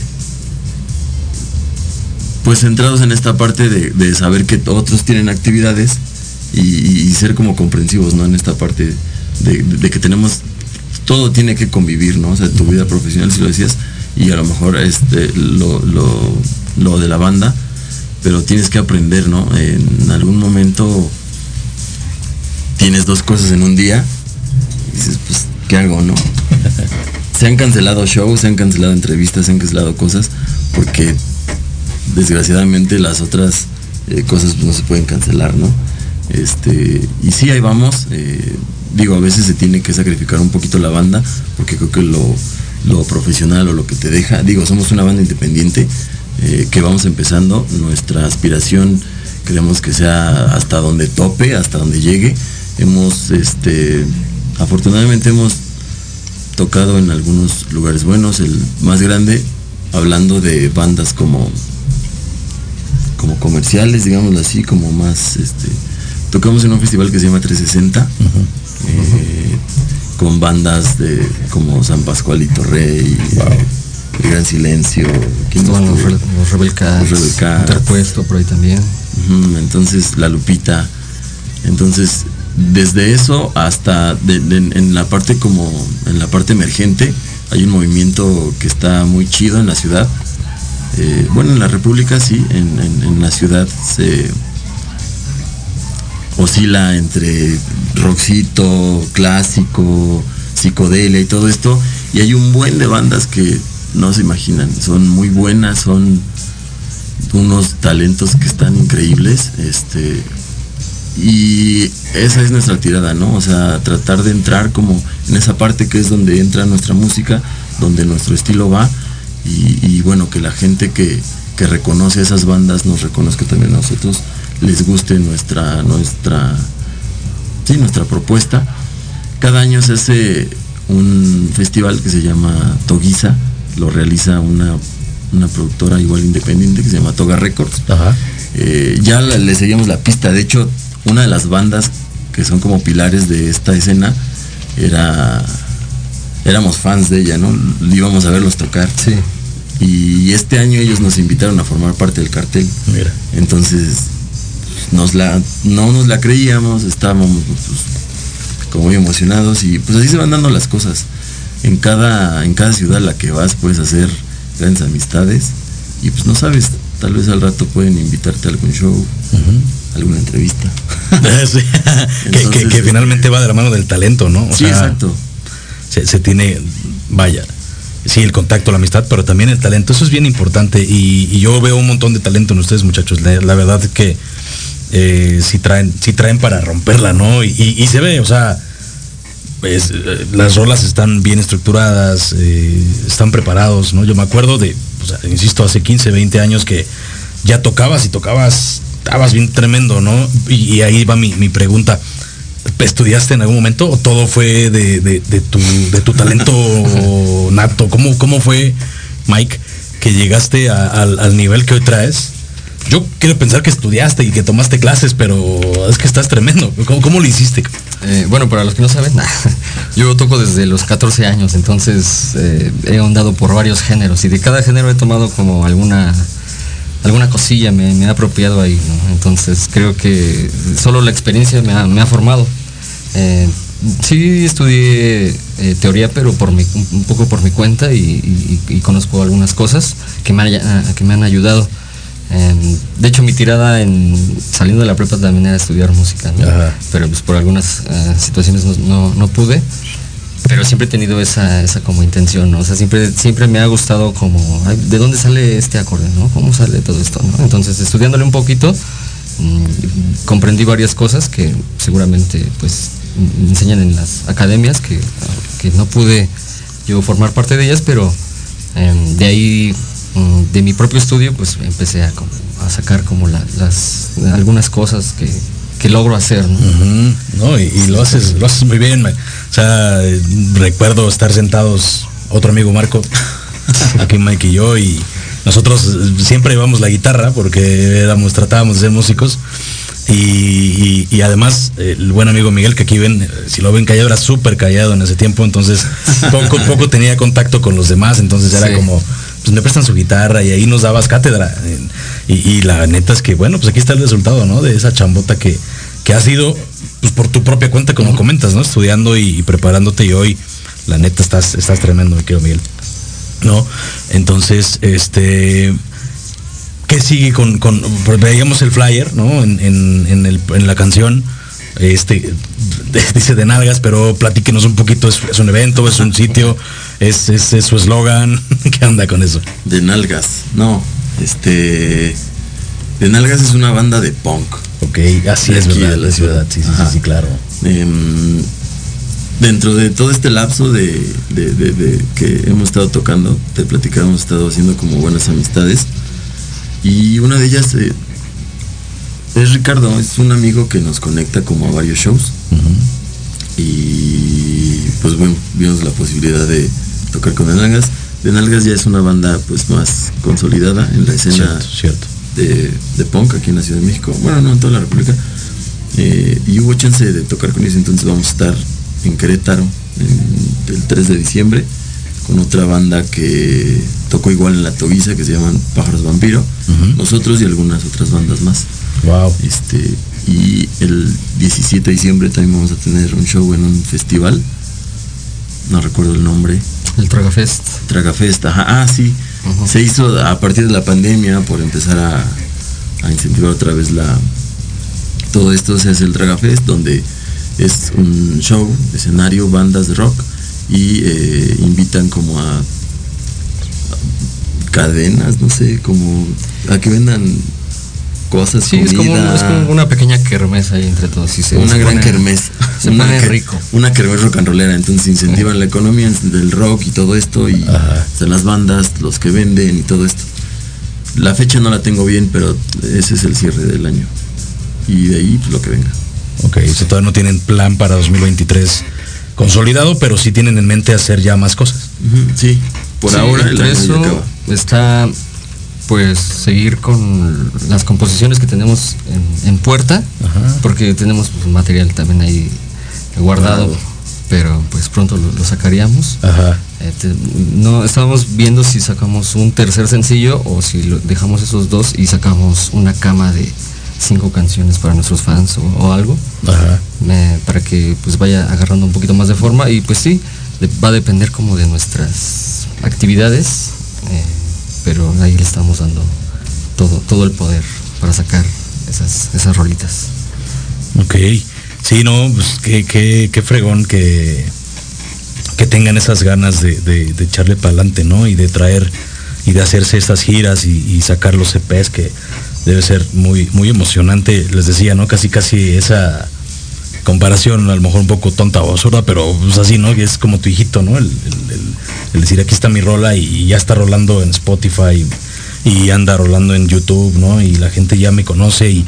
pues centrados en esta parte de, de saber que otros tienen actividades y, y ser como comprensivos, ¿no? En esta parte de, de que tenemos, todo tiene que convivir, ¿no? O sea, tu vida profesional, si lo decías, y a lo mejor este, lo, lo, lo de la banda, pero tienes que aprender, ¿no? En algún momento tienes dos cosas en un día y dices, pues, ¿qué hago, no? se han cancelado shows, se han cancelado entrevistas, se han cancelado cosas, porque desgraciadamente las otras eh, cosas no se pueden cancelar, ¿no? Este, y sí, ahí vamos. eh, digo, a veces se tiene que sacrificar un poquito la banda, porque creo que lo, lo profesional o lo que te deja, digo, somos una banda independiente eh, que vamos empezando. Nuestra aspiración queremos que sea hasta donde tope, hasta donde llegue. Hemos, este, afortunadamente hemos tocado en algunos lugares buenos, el más grande, hablando de bandas como como comerciales, digámoslo así, como más este tocamos en un festival que se llama 360 eh, con bandas de como San Pascualito Rey, El Gran Silencio, ¿quién los? Re- los Rebel Cats, Los Rebel Cats. Interpuesto por ahí también. Entonces la lupita entonces desde eso hasta de- de- en la parte como en la parte emergente hay un movimiento que está muy chido en la ciudad Eh, bueno en la república sí en, en- en la ciudad se oscila entre rockcito clásico psicodelia y todo esto y hay un buen de bandas que no se imaginan son muy buenas son unos talentos que están increíbles, este y esa es nuestra tirada, ¿no? O sea, tratar de entrar como en esa parte que es donde entra nuestra música, donde nuestro estilo va y, bueno, que la gente que, que reconoce esas bandas nos reconozca también a nosotros, les guste nuestra, nuestra, sí, nuestra propuesta. Cada año se hace un festival que se llama Toguiza, lo realiza una, una productora igual independiente que se llama Toga Records. Ajá. Eh, ya la- le seguíamos la pista. De hecho, una de las bandas que son como pilares de esta escena era. Éramos fans de ella, ¿no? Íbamos a verlos tocar. Sí. Y este año ellos nos invitaron a formar parte del cartel. Mira. Entonces, nos la, no nos la creíamos, estábamos pues, como muy emocionados y pues así se van dando las cosas. En cada, en cada ciudad a la que vas puedes hacer grandes amistades y pues no sabes, tal vez al rato pueden invitarte a algún show, alguna entrevista. Sí. que, que- Entonces, que finalmente va de la mano del talento, ¿no? O sí, sea, exacto. Se, se tiene, vaya, sí, el contacto, la amistad, pero también el talento. Eso es bien importante y, y yo veo un montón de talento en ustedes, muchachos. La, la verdad es que eh, sí, traen, sí traen para romperla, ¿no? Y, y- y se ve, o sea, es, eh, las rolas están bien estructuradas, eh, están preparados, ¿no? Yo me acuerdo de, o sea, insisto, hace 15, 20 años que ya tocabas y tocabas, estabas bien tremendo, ¿no? Y, y ahí va mi, mi pregunta. ¿Estudiaste en algún momento o todo fue de, de- de tu, de tu talento nato? ¿Cómo, ¿Cómo fue, Mike, que llegaste a- al nivel que hoy traes? Yo quiero pensar que estudiaste y que tomaste clases, pero es que estás tremendo. ¿Cómo, lo hiciste? Eh, bueno, para los que no saben, yo toco desde los 14 años, entonces eh, he ahondado por varios géneros y de cada género he tomado como alguna alguna cosilla, me, me he apropiado ahí, ¿no? Entonces creo que solo la experiencia me ha, formado. Eh, sí estudié teoría, pero por un poco por mi cuenta y, conozco algunas cosas que me, que me han ayudado. Eh, de hecho, mi tirada en saliendo de la prepa también era estudiar música, pero pues por algunas eh, situaciones no, no- no pude. Pero siempre he tenido esa, esa como intención, ¿no? O sea, siempre, siempre me ha gustado como, ay, ¿de dónde sale este acorde, no? ¿Cómo sale todo esto, no? Entonces, estudiándole un poquito, mm, comprendí varias cosas que seguramente, pues, enseñan en las academias, que, que no pude yo formar parte de ellas, pero em, de ahí, de mi propio estudio, pues, empecé a, como- a sacar como la- las, algunas cosas que, que logro hacer, ¿no? Y, y lo haces, lo haces muy bien. O sea, recuerdo estar sentados, otro amigo Marco, aquí Mike y yo, y nosotros siempre llevamos la guitarra porque éramos, tratábamos de ser músicos. Y, y- y además, el buen amigo Miguel, que aquí ven, eh, si lo ven callado, era súper callado en ese tiempo, entonces poco poco tenía contacto con los demás, entonces era Sí. como, pues me prestan su guitarra y ahí nos dabas cátedra. Y, y la neta es que, bueno, pues aquí está el resultado, ¿no? De esa chambota que, que ha sido, pues por tu propia cuenta, como comentas, ¿no? Estudiando y, y preparándote y hoy, la neta, estás, estás tremendo, mi querido Miguel. ¿No? Entonces, este... ¿Qué sigue con, con pues, veíamos el flyer, ¿no? En, en- en el- en la canción, este, dice de nalgas, pero platíquenos un poquito, ¿es, es un evento, es un sitio, es, es- es su eslogan? ¿Qué onda con eso? De Nalgas, no. Este. De Nalgas es una banda de punk. Ok, así es, verdad, de la es ciudad. verdad, sí, sí, sí, sí, claro. Em, dentro de todo este lapso de, de- de- de que hemos estado tocando, te platicaba, hemos estado haciendo como buenas amistades. Y una de ellas eh, Es Ricardo, es un amigo que nos conecta como a varios shows. Y pues bueno, vimos la posibilidad de tocar con Denalgas. Denalgas ya es una banda pues más consolidada en la escena Cierto, cierto. de, de punk aquí en la Ciudad de México. Bueno, no en toda la República. Eh, y hubo chance de tocar con ellos, entonces vamos a estar en Querétaro en- el 3 de diciembre con otra banda que tocó igual en la Tobiza que se llaman Pájaros Vampiro. Nosotros y algunas otras bandas más. Wow. Este, y el 17 de diciembre también vamos a tener un show en un festival. No recuerdo el nombre. El Tragafest. Tragafest, ajá, ah, sí. Se hizo a partir de la pandemia por empezar a, a incentivar otra vez la todo esto se hace el Tragafest donde es un show, escenario, bandas de rock y eh, invitan como a, a cadenas, no sé, como a que vendan cosas, Sí, es como, comida, es como una pequeña kermés ahí entre todos. se- una se gran pone- kermés. Se Una pone rico. Una kermés rock and rollera, entonces incentivan la economía del rock y todo esto, y Ajá. las bandas, los que venden y todo esto. La fecha no la tengo bien, pero ese es el cierre del año. Y de ahí pues, lo que venga. Ok, sea, todavía no tienen plan para 2023 consolidado, pero sí tienen en mente hacer ya más cosas. Ujú, Sí, por Sí, ahora el año ya eso acaba. está pues seguir con las composiciones que tenemos en, en puerta, Ajá. porque tenemos pues, material también ahí guardado, pero pues pronto lo, lo sacaríamos. Ajá. Eh, te- no estábamos viendo si sacamos un tercer sencillo o si lo- dejamos esos dos y sacamos una cama de cinco canciones para nuestros fans o, o algo Ajá. eh, para que pues vaya agarrando un poquito más de forma y pues sí de- va a depender como de nuestras actividades eh, pero ahí le estamos dando todo todo el poder para sacar esas esas rolitas Ok. Sí, no, pues qué, qué, qué fregón que, que tengan esas ganas de, de, echarle para adelante, ¿no? Y de traer y de hacerse estas giras y, y sacar los EPs que debe ser muy, muy emocionante. Les decía, ¿no? Casi, casi esa comparación, a lo mejor un poco tonta o absurda, pero pues así, ¿no? Que es como tu hijito, ¿no? El, el- el- el decir, aquí está mi rola y ya está rolando en Spotify y anda rolando en YouTube, ¿no? Y la gente ya me conoce y,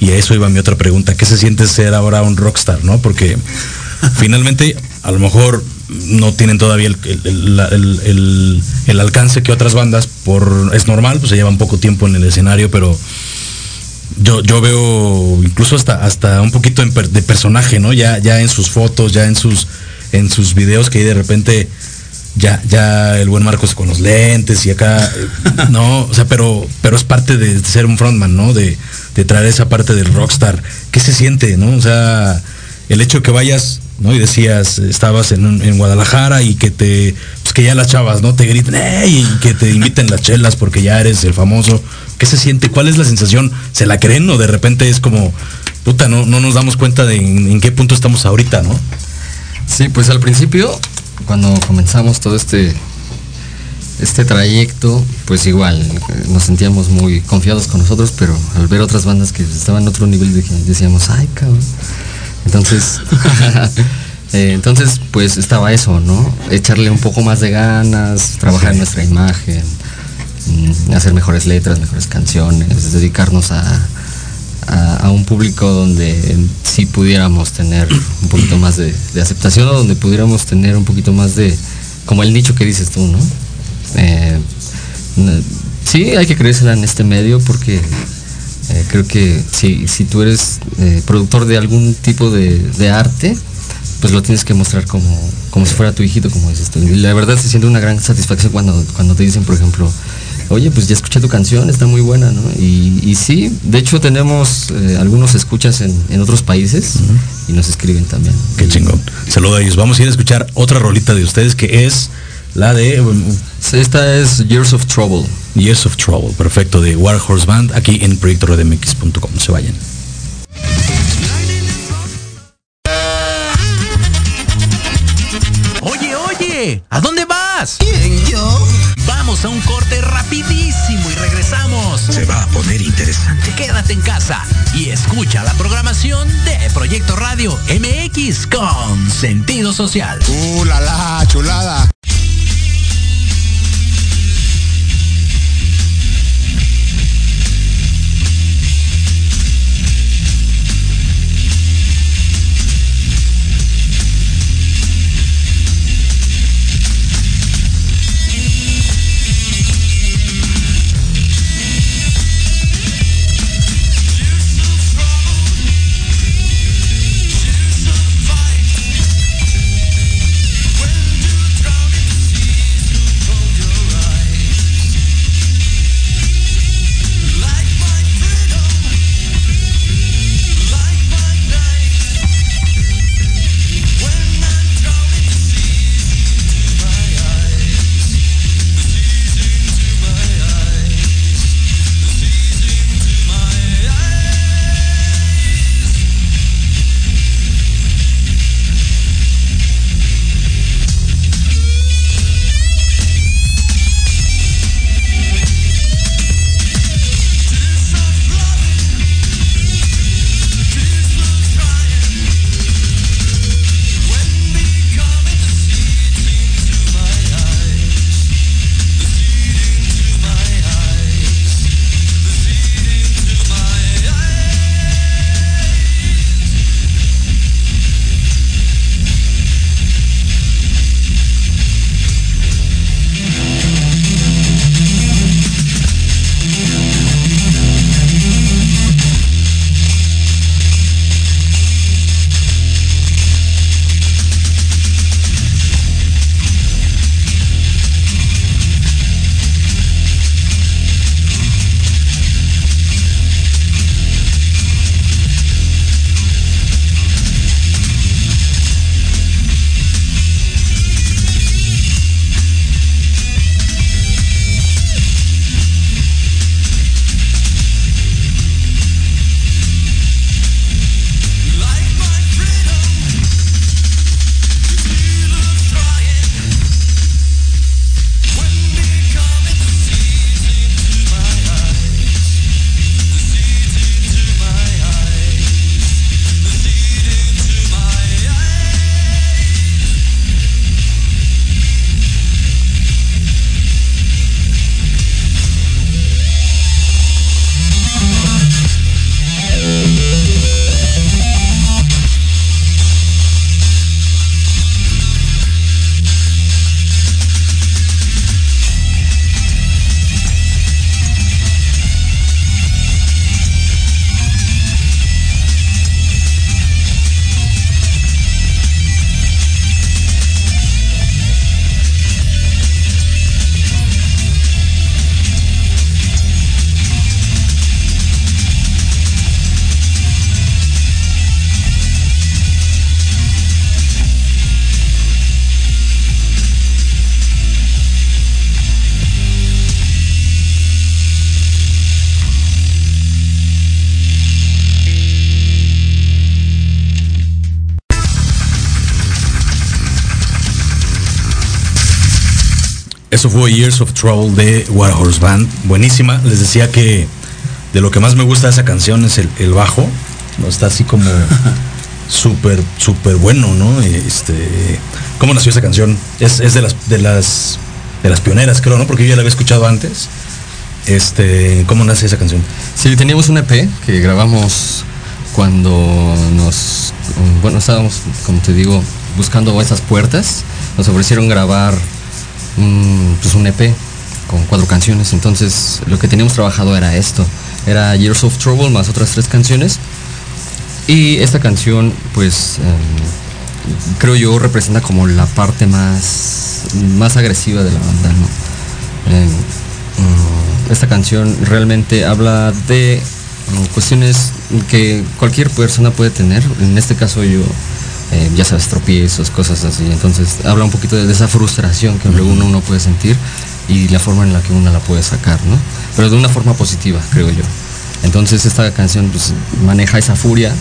y a eso iba mi otra pregunta, ¿qué se siente ser ahora un rockstar, ¿no? Porque finalmente a lo mejor no tienen todavía el, el- el- la- el- el- el alcance que otras bandas, por es normal, pues se llevan poco tiempo en el escenario, pero yo, yo veo incluso hasta, hasta un poquito de personaje, ¿no? Ya, ya en sus fotos, ya en sus, en sus videos que de repente ya, ya el buen Marcos con los lentes y acá, eh, no, o sea, pero, pero es parte de ser un frontman, ¿no? De, de traer esa parte del rockstar. ¿Qué se siente, no? O sea, el hecho de que vayas, ¿no? Y decías, estabas en, en Guadalajara y que te, pues que ya las chavas, ¿no? Te griten, ¡ey! Y que te inviten las chelas porque ya eres el famoso. ¿Qué se siente? ¿Cuál es la sensación? ¿Se la creen o de repente es como, puta, no, no nos damos cuenta de en, en qué punto estamos ahorita, ¿no? Sí, pues al principio, cuando comenzamos todo este este trayecto, pues igual eh, nos sentíamos muy confiados con nosotros, pero al ver otras bandas que estaban en otro nivel decíamos, ay cabrón. Entonces, eh, entonces pues estaba eso, ¿no? Echarle un poco más de ganas, trabajar en nuestra imagen, mm, hacer mejores letras, mejores canciones, dedicarnos a, a, a un público donde sí pudiéramos tener un poquito más de, de aceptación o donde pudiéramos tener un poquito más de, como el nicho que dices tú, ¿no? Eh, sí, hay que creérsela en este medio porque eh, creo que si, si tú eres eh, productor de algún tipo de, de arte, pues lo tienes que mostrar como, como si fuera tu hijito, como dices tú. Y la verdad se siente una gran satisfacción cuando, cuando te dicen, por ejemplo, oye, pues ya escuché tu canción, está muy buena, ¿no? Y, y sí, de hecho tenemos eh, algunos escuchas en, en otros países y nos escriben también. Qué chingón. Saludo a ellos. Vamos a ir a escuchar otra rolita de ustedes que es la de um, Esta es Years of Trouble. Years of Trouble, perfecto, de War Horse Band, aquí en proyectoredmx.com. Se vayan. Oye, oye, ¿a dónde vas? ¿Quién, yo? Vamos a un corte rapidísimo y regresamos. Se va a poner interesante. Quédate en casa y escucha la programación de Proyecto Radio MX con sentido social. ¡Uh, la, la, chulada! Eso fue Years of Trouble de Warhorse Band. Buenísima. Les decía que de lo que más me gusta de esa canción es el, el bajo. ¿no? Está así como súper, súper bueno, ¿no? Este, ¿Cómo nació esa canción? Es, es de, las, de, las, de las pioneras, creo, ¿no? Porque yo ya la había escuchado antes. Este, ¿Cómo nace esa canción? Sí, teníamos un EP que grabamos cuando nos, bueno, estábamos, como te digo, buscando esas puertas. Nos ofrecieron grabar un, pues un EP con cuatro canciones. Entonces, lo que teníamos trabajado era esto. Era Years of Trouble más otras tres canciones. Y esta canción, pues, em, creo yo representa como la parte más, más agresiva de la banda, ¿no? Em, mm, esta canción realmente habla de mm, cuestiones que cualquier persona puede tener. En este caso yo, eh, ya sabes, tropiezos, cosas así. Entonces habla un poquito de, esa frustración que luego uno, uno puede sentir y la forma en la que uno la puede sacar, ¿no? Pero de una forma positiva, creo yo. Entonces esta canción pues, maneja esa furia,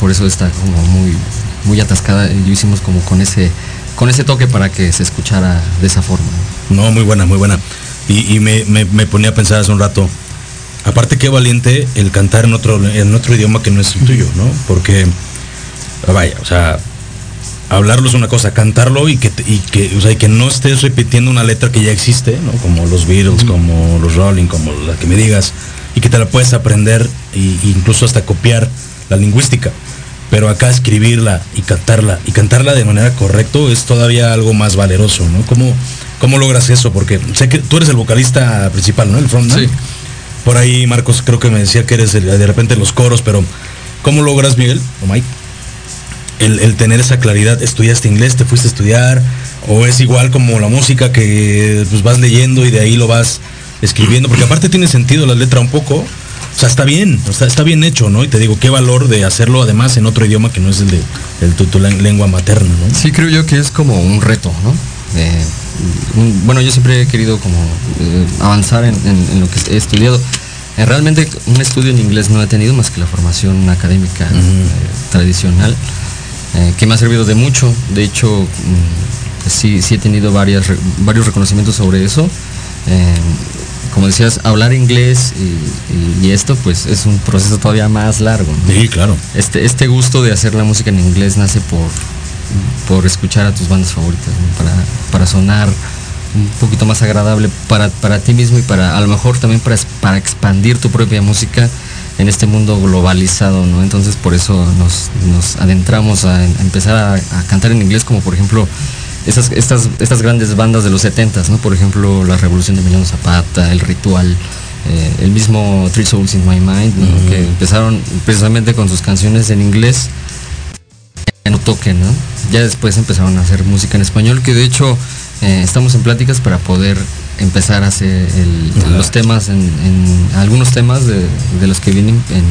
por eso está como muy, muy atascada. Y lo hicimos como con ese, con ese toque para que se escuchara de esa forma. No, muy buena, muy buena. Y, me, me ponía a pensar hace un rato, aparte qué valiente el cantar en otro, en otro idioma que no es el tuyo, ¿no? Porque, vaya, o sea, hablarlo es una cosa, cantarlo y que, y que, o sea, y que no estés repitiendo una letra que ya existe, ¿no? Como los Beatles, como los Rolling, como la que me digas, y que te la puedes aprender e incluso hasta copiar la lingüística. Pero acá escribirla y cantarla, y cantarla de manera correcta es todavía algo más valeroso, ¿no? ¿Cómo, cómo logras eso? Porque sé que tú eres el vocalista principal, ¿no? El frontman. Sí. Por ahí Marcos creo que me decía que eres el- de repente los coros, pero ¿cómo logras, Miguel o Mike, el, el tener esa claridad? ¿Estudiaste inglés? ¿Te fuiste a estudiar? ¿O es igual como la música que pues, vas leyendo y de ahí lo vas escribiendo? Porque aparte tiene sentido la letra un poco. O sea, está bien, está, está bien hecho, ¿no? Y te digo, qué valor de hacerlo además en otro idioma que no es el de el, tu, tu len- lengua materna, ¿no? Sí, creo yo que es como un reto, ¿no? Eh, un- bueno, yo siempre he querido como eh, avanzar en, en- en lo que he estudiado. Eh, realmente un estudio en inglés no he tenido más que la formación académica eh, tradicional, eh, que me ha servido de mucho. De hecho, mm, sí, sí he tenido varias, varios reconocimientos sobre eso. Eh, como decías, hablar inglés y, y- y esto pues es un proceso todavía más largo. ¿no? Sí, claro. Este, este gusto de hacer la música en inglés nace por, por escuchar a tus bandas favoritas, ¿no? para, para sonar un poquito más agradable para, para ti mismo y para a lo mejor también para, para expandir tu propia música en este mundo globalizado, ¿no? Entonces por eso nos, nos adentramos a, a empezar a, a cantar en inglés, como por ejemplo esas, estas, estas grandes bandas de los 70s, ¿no? Por ejemplo, La Revolución de Emiliano Zapata, El Ritual, eh, el mismo Three Souls in My Mind, ¿no? Que empezaron precisamente con sus canciones en inglés en un toque, ¿no? Ya después empezaron a hacer música en español, que de hecho eh, estamos en pláticas para poder empezar a hacer el- los temas, en, en algunos temas de, de los que vienen en,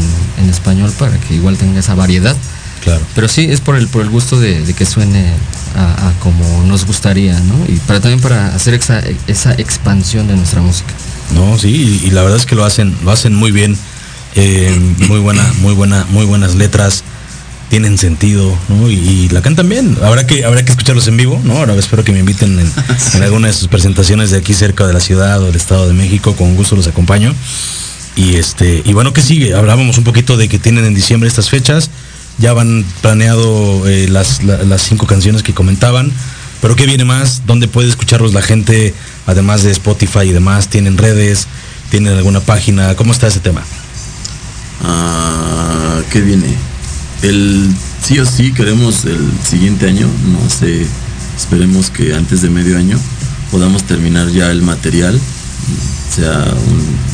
en español para que igual tenga esa variedad. Claro. Pero sí, es por el, por el gusto de, de que suene a, a como nos gustaría, ¿no? Y para también para hacer esa, esa expansión de nuestra música. No, sí, y, y la verdad es que lo hacen, lo hacen muy bien. eh, muy buena, muy buena, muy buenas letras. Tienen sentido, ¿no? Y, y la cantan bien. Habrá que, habrá que escucharlos en vivo, ¿no? Ahora espero que me inviten en, en alguna de sus presentaciones de aquí cerca de la ciudad o del Estado de México. Con gusto los acompaño. Y este, y bueno, ¿qué sigue? Hablábamos un poquito de que tienen en diciembre estas fechas. Ya van planeado eh, las, la- las cinco canciones que comentaban. Pero ¿qué viene más? ¿Dónde puede escucharlos la gente? Además de Spotify y demás, ¿tienen redes? ¿Tienen alguna página? ¿Cómo está ese tema? Ah, ¿Qué viene? El sí o sí queremos el siguiente año, no sé, esperemos que antes de medio año podamos terminar ya el material, sea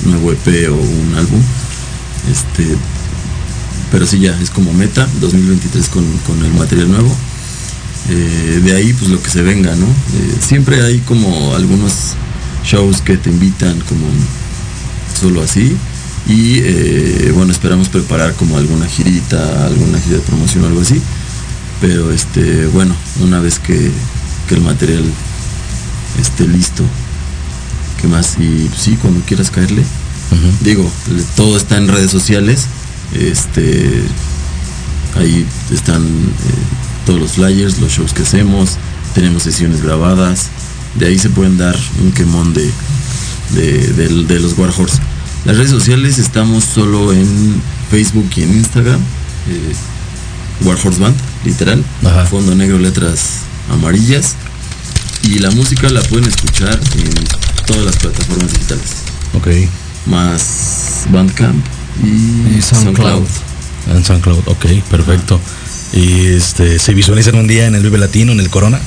un nuevo EP o un álbum. Este, pero sí ya es como meta 2023 con, con el material nuevo. Eh, de ahí pues lo que se venga, ¿no? Eh, siempre hay como algunos shows que te invitan como solo así y eh, bueno esperamos preparar como alguna girita alguna gira de promoción o algo así. Pero este bueno una vez que, que el material esté listo qué más y sí cuando quieras caerle. Digo todo está en redes sociales este ahí están eh, todos los flyers los shows que hacemos tenemos sesiones grabadas de ahí se pueden dar un quemón de, de, de- de los Warhorse. Las redes sociales estamos solo en Facebook y en Instagram. eh, Warhorse Band, literal. Ajá. Fondo negro, letras amarillas. Y la música la pueden escuchar en todas las plataformas digitales. Ok. Más Bandcamp y, Y SoundCloud. En SoundCloud, ok, perfecto. Y este, ¿se visualizan un día en el Vive Latino, en el Corona?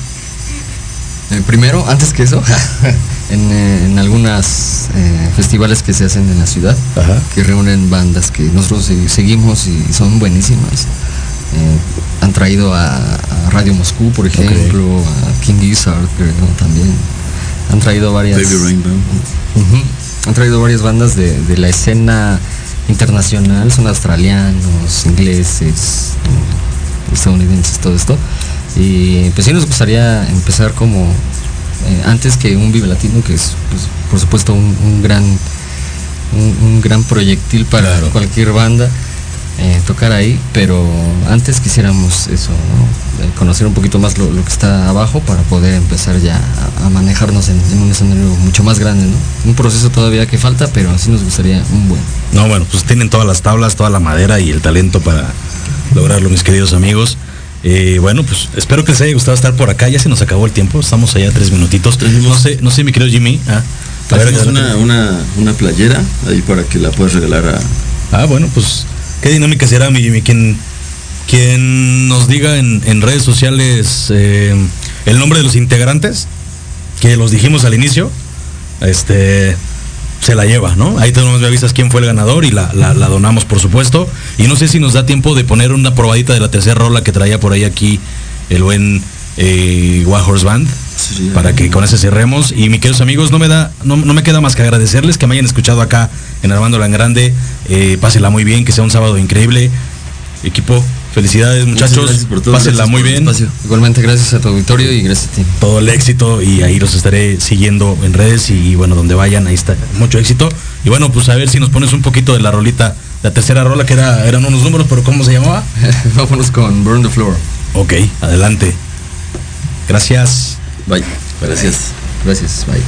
Eh, primero, antes que eso, en, eh, en algunas eh, festivales que se hacen en la ciudad, Ajá. que reúnen bandas que nosotros se- seguimos y son buenísimas. Eh, han traído a, a Radio Moscú, por ejemplo, a King Gizzard, creo, también. Han traído varias. Baby Rainbow. Ujú. Han traído varias bandas de, de la escena internacional, son australianos, ingleses, estadounidenses, todo esto. Y pues sí nos gustaría empezar como eh, antes que un Vive Latino, que es pues, por supuesto un, un gran un, un gran proyectil para Claro. cualquier banda eh, tocar ahí, pero antes quisiéramos eso, ¿no? Eh, conocer un poquito más lo, lo que está abajo para poder empezar ya a, a manejarnos en, en un escenario mucho más grande, ¿no? Un proceso todavía que falta, pero sí nos gustaría un buen. No, bueno, pues tienen todas las tablas, toda la madera y el talento para lograrlo, mis queridos amigos. Eh, bueno, pues espero que les haya gustado estar por acá. Ya se nos acabó el tiempo, estamos allá tres minutitos. No sé, no sé, mi querido Jimmy. Ah, a ver, una, una playera ahí para que la puedas regalar a, Ah, bueno, pues, ¿qué dinámica será, mi Jimmy? Quien, quien nos diga en, en redes sociales eh, el nombre de los integrantes, que los dijimos al inicio, este se la lleva, ¿no? Ahí te nos me avisas quién fue el ganador y la, la- la donamos, por supuesto. Y no sé si nos da tiempo de poner una probadita de la tercera rola que traía por ahí aquí el buen eh, Warhorse Band. Para que con ese cerremos. Y mis queridos amigos, no me da, no, no me queda más que agradecerles que me hayan escuchado acá en Armando la en Grande. Eh, pásenla muy bien, que sea un sábado increíble. Equipo, felicidades muchachos. gracias por todo, pásenla muy por bien. Igualmente gracias a tu auditorio y gracias a ti. Todo el éxito y ahí los estaré siguiendo en redes y, bueno, donde vayan, ahí está. Mucho éxito. Y bueno, pues a ver si nos pones un poquito de la rolita, la tercera rola que era, eran unos números, pero ¿cómo se llamaba? Vámonos con Burn the Floor. Ok, adelante. Gracias. Bye. Gracias. Gracias, bye.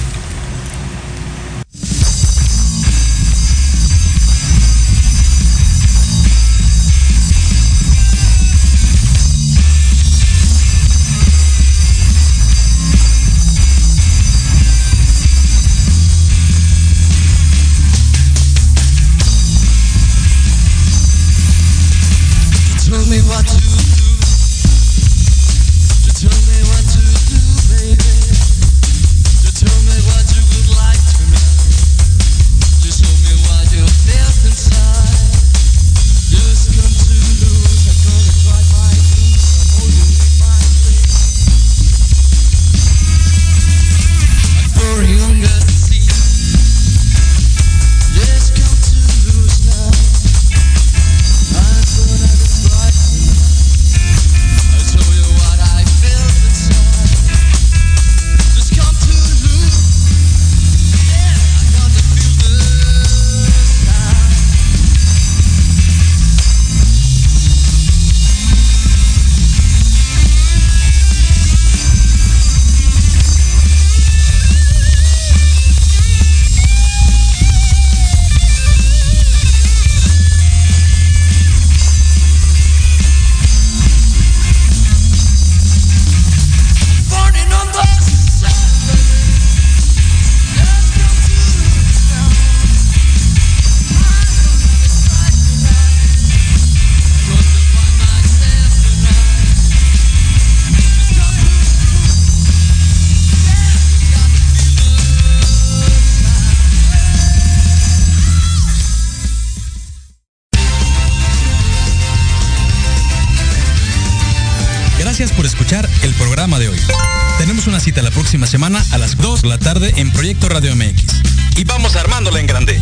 Cita la próxima semana a las 2 de la tarde en Proyecto Radio MX. Y vamos armándola en grande.